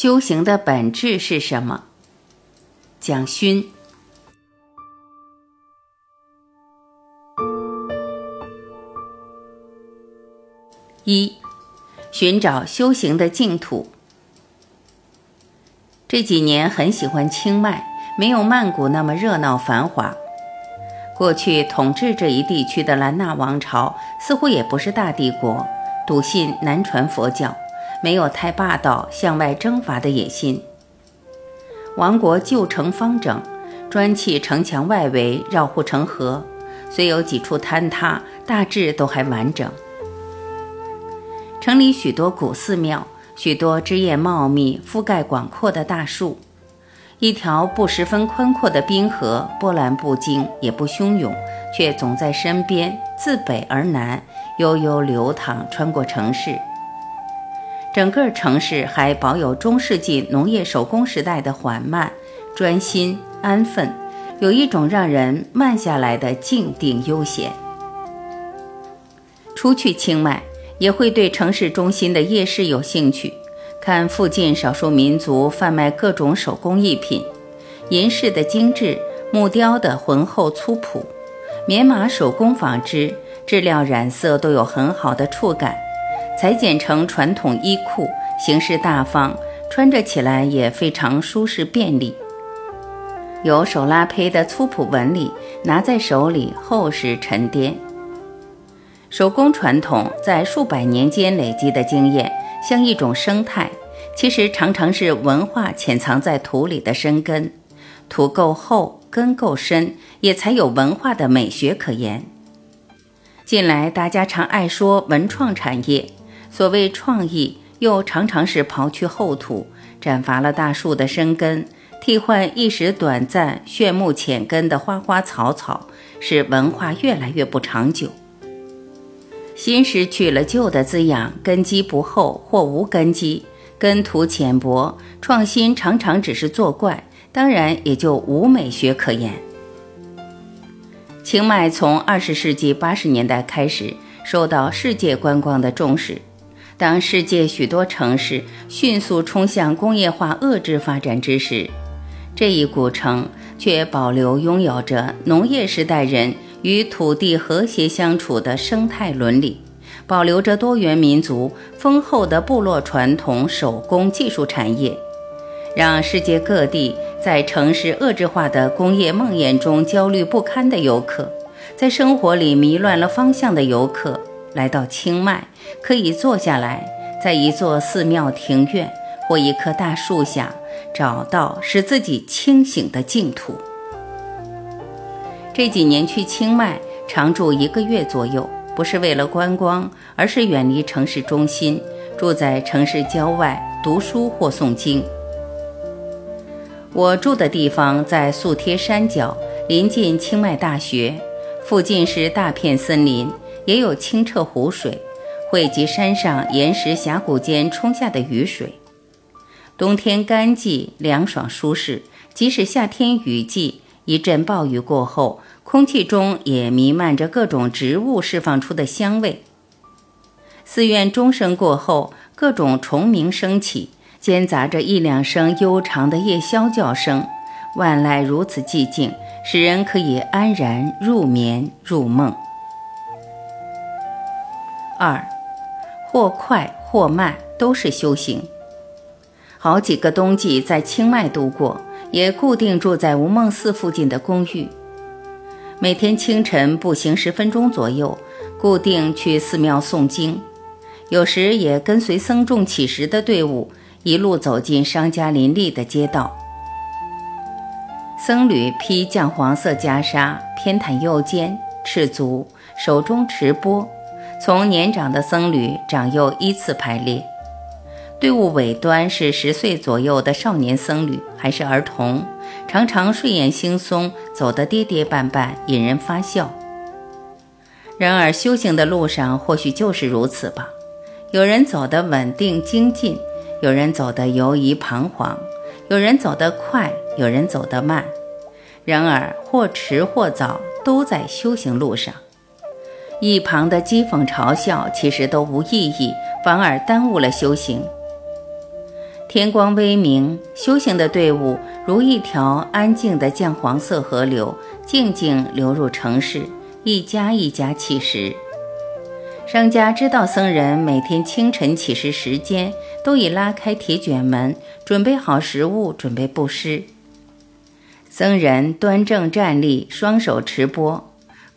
修行的本质是什么？蒋勋。一，寻找修行的净土。这几年很喜欢清迈，没有曼谷那么热闹繁华。过去统治这一地区的兰纳王朝似乎也不是大帝国，笃信南传佛教，没有太霸道向外征伐的野心。王国旧城方整，砖砌城墙外围绕护城河，虽有几处坍塌，大致都还完整。城里许多古寺庙，许多枝叶茂密、覆盖广阔的大树，一条不十分宽阔的滨河，波澜不惊，也不汹涌，却总在身边，自北而南悠悠流淌，穿过城市。整个城市还保有中世纪农业手工时代的缓慢、专心、安分，有一种让人慢下来的静定悠闲。出去清迈。也会对城市中心的夜市有兴趣，看附近少数民族贩卖各种手工艺品，银饰的精致，木雕的浑厚粗朴，棉麻手工纺织，质料染色都有很好的触感，裁剪成传统衣裤，形式大方，穿着起来也非常舒适便利。有手拉胚的粗朴纹理，拿在手里厚实沉甸。手工传统在数百年间累积的经验，像一种生态，其实常常是文化潜藏在土里的深根。土够厚，根够深，也才有文化的美学可言。近来大家常爱说文创产业，所谓创意，又常常是刨去厚土，斩伐了大树的生根，替换一时短暂、炫目浅根的花花草草，使文化越来越不长久。新失去了旧的滋养，根基不厚或无根基，根土浅薄，创新常常只是作怪，当然也就无美学可言。清迈从二十世纪八十年代开始受到世界观光的重视，当世界许多城市迅速冲向工业化遏制发展之时，这一古城却保留拥有着农业时代人。与土地和谐相处的生态伦理，保留着多元民族丰厚的部落传统手工技术产业，让世界各地在城市遏制化的工业梦魇中焦虑不堪的游客，在生活里迷乱了方向的游客，来到清迈，可以坐下来，在一座寺庙庭院或一棵大树下，找到使自己清醒的净土。这几年去清迈常住一个月左右，不是为了观光，而是远离城市中心，住在城市郊外读书或诵经。我住的地方在素贴山脚，临近清迈大学，附近是大片森林，也有清澈湖水，汇集山上岩石峡谷间冲下的雨水。冬天干季凉爽舒适，即使夏天雨季。一阵暴雨过后，空气中也弥漫着各种植物释放出的香味。寺院钟声过后，各种虫鸣声起，间杂着一两声悠长的夜宵叫声。万籁如此寂静，使人可以安然入眠入梦。二，或快或慢，都是修行。好几个冬季在清迈度过。也固定住在无梦寺附近的公寓，每天清晨步行十分钟左右，固定去寺庙诵经，有时也跟随僧众乞食的队伍，一路走进商家林立的街道。僧侣披绛黄色袈裟，偏袒右肩，赤足，手中持钵，从年长的僧侣长幼依次排列。队伍尾端是十岁左右的少年僧侣，还是儿童，常常睡眼惺忪，走得跌跌绊绊，引人发笑。然而修行的路上或许就是如此吧。有人走得稳定精进，有人走得犹疑彷徨，有人走得快，有人走得慢。然而或迟或早，都在修行路上。一旁的讥讽嘲笑其实都无意义，反而耽误了修行。天光微明，修行的队伍如一条安静的酱黄色河流，静静流入城市，一家一家乞食。商家知道僧人每天清晨乞食时间，都已拉开铁卷门，准备好食物，准备布施。僧人端正站立，双手持钵，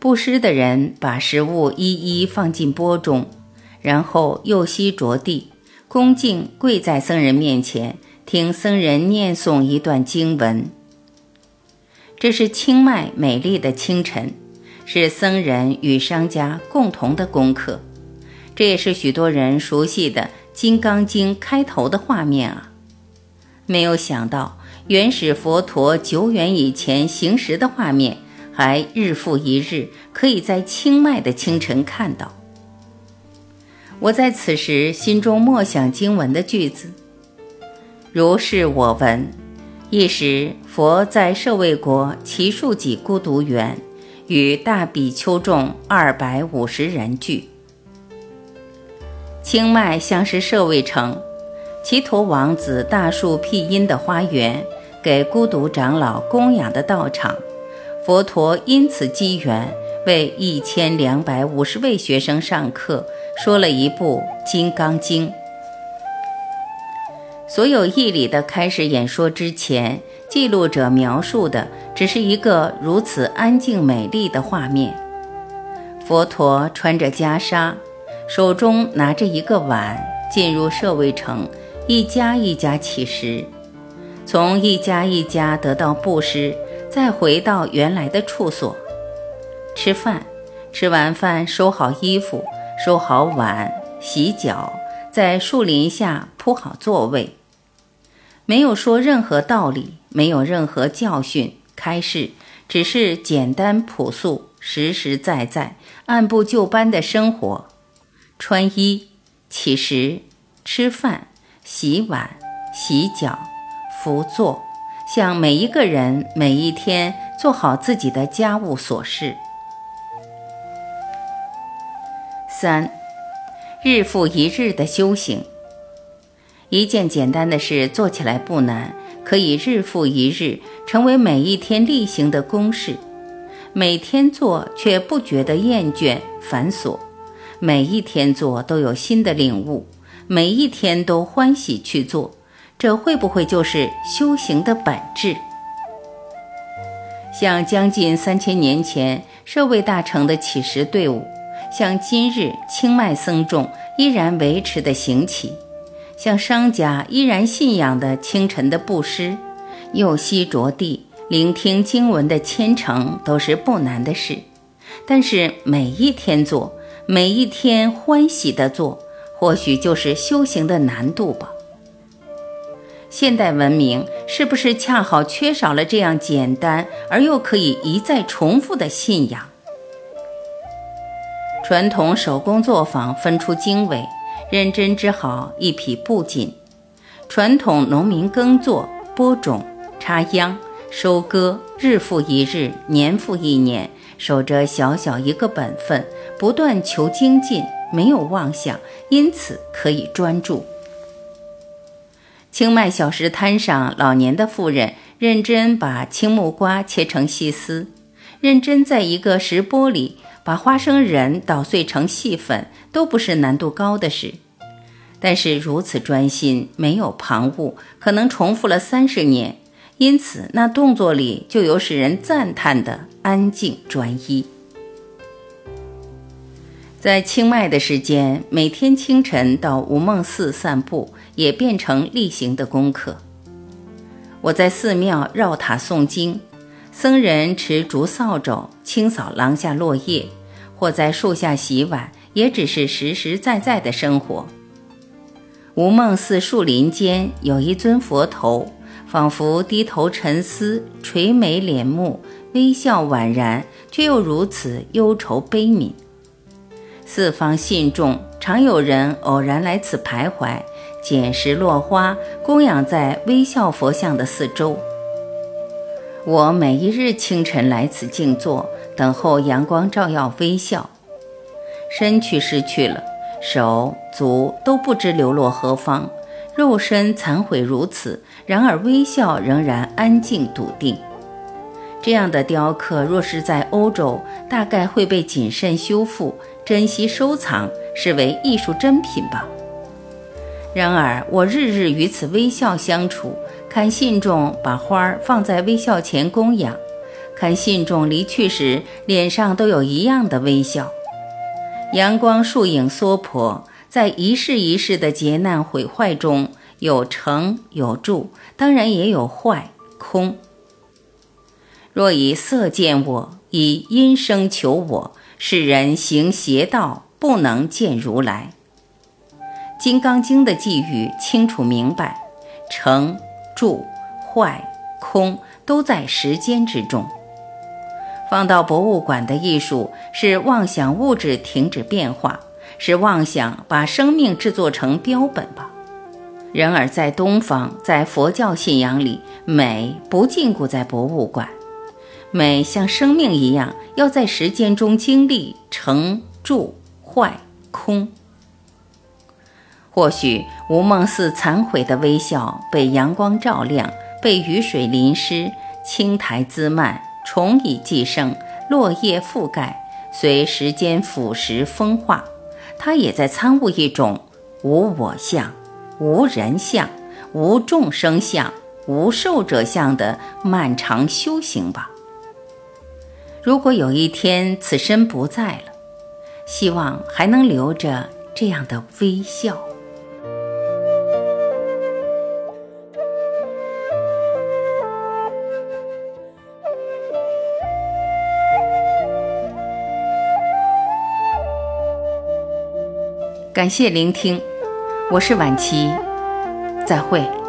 布施的人把食物一一放进钵中，然后右膝着地，恭敬跪在僧人面前，听僧人念诵一段经文。这是清迈美丽的清晨。是僧人与商家共同的功课，这也是许多人熟悉的《金刚经》开头的画面啊！没有想到，原始佛陀久远以前行时的画面，还日复一日可以在清迈的清晨看到。我在此时心中默想经文的句子：“如是我闻，一时佛在舍卫国奇树己孤独园。”与大比丘众二百五十人聚。清迈像是舍卫城，齐陀王子大树辟荫的花园，给孤独长老供养的道场。佛陀因此机缘，为一千两百五十位学生上课，说了一部《金刚经》。所有义理的开始演说之前，记录者描述的只是一个如此安静美丽的画面。佛陀穿着袈裟，手中拿着一个碗，进入舍卫城，一家一家乞食，从一家一家得到布施，再回到原来的处所吃饭。吃完饭，收好衣服，收好碗，洗脚，在树林下铺好座位。没有说任何道理，没有任何教训开示，只是简单朴素、实实在在、按部就班的生活：穿衣、起食、吃饭、洗碗、洗脚、扶坐，向每一个人每一天做好自己的家务琐事。三，日复一日的修行。一件简单的事做起来不难，可以日复一日成为每一天例行的公事，每天做却不觉得厌倦繁琐，每一天做都有新的领悟，每一天都欢喜去做，这会不会就是修行的本质？像将近三千年前社会大成的乞食队伍，像今日清迈僧众依然维持的行乞。像商家依然信仰的清晨的布施，右膝着地聆听经文的虔诚，都是不难的事。但是每一天做，每一天欢喜的做，或许就是修行的难度吧。现代文明是不是恰好缺少了这样简单而又可以一再重复的信仰？传统手工作坊分出经纬。认真织好一匹布锦，传统农民耕作、播种、插秧、收割，日复一日，年复一年，守着小小一个本分，不断求精进，没有妄想，因此可以专注。清迈小食摊上，老年的妇人认真把青木瓜切成细丝，认真在一个石钵里。把花生仁捣碎成细粉都不是难度高的事，但是如此专心，没有旁骛，可能重复了三十年，因此那动作里就有使人赞叹的安静专一。在清迈的时间，每天清晨到无梦寺散步，也变成例行的功课。我在寺庙绕塔诵经。僧人持竹扫帚清扫廊下落叶，或在树下洗碗，也只是实实在在的生活。无梦寺树林间有一尊佛头，仿佛低头沉思，垂眉敛目，微笑宛然，却又如此忧愁悲悯。四方信众常有人偶然来此徘徊，捡拾落花，供养在微笑佛像的四周。我每一日清晨来此静坐，等候阳光照耀，微笑。身躯失去了，手足都不知流落何方，肉身残毁如此，然而微笑仍然安静笃定。这样的雕刻，若是在欧洲，大概会被谨慎修复、珍惜收藏，视为艺术珍品吧。然而，我日日与此微笑相处，看信众把花儿放在微笑前供养，看信众离去时脸上都有一样的微笑。阳光树影娑婆，在一世一世的劫难毁坏中，有成有住，当然也有坏空。若以色见我，以音声求我，世人行邪道，不能见如来。《金刚经》的寄语清楚明白，成、住、坏、空都在时间之中。放到博物馆的艺术是妄想物质停止变化，是妄想把生命制作成标本吧。然而在东方，在佛教信仰里，美不禁锢在博物馆，美像生命一样，要在时间中经历成、住、坏、空。或许无梦寺残毁的微笑被阳光照亮，被雨水淋湿，青苔滋漫，虫蚁寄生，落叶覆盖，随时间腐蚀风化，它也在参悟一种无我相、无人相、无众生相、无寿者相的漫长修行吧。如果有一天此身不在了，希望还能留着这样的微笑。感谢聆听，我是晚琪，再会。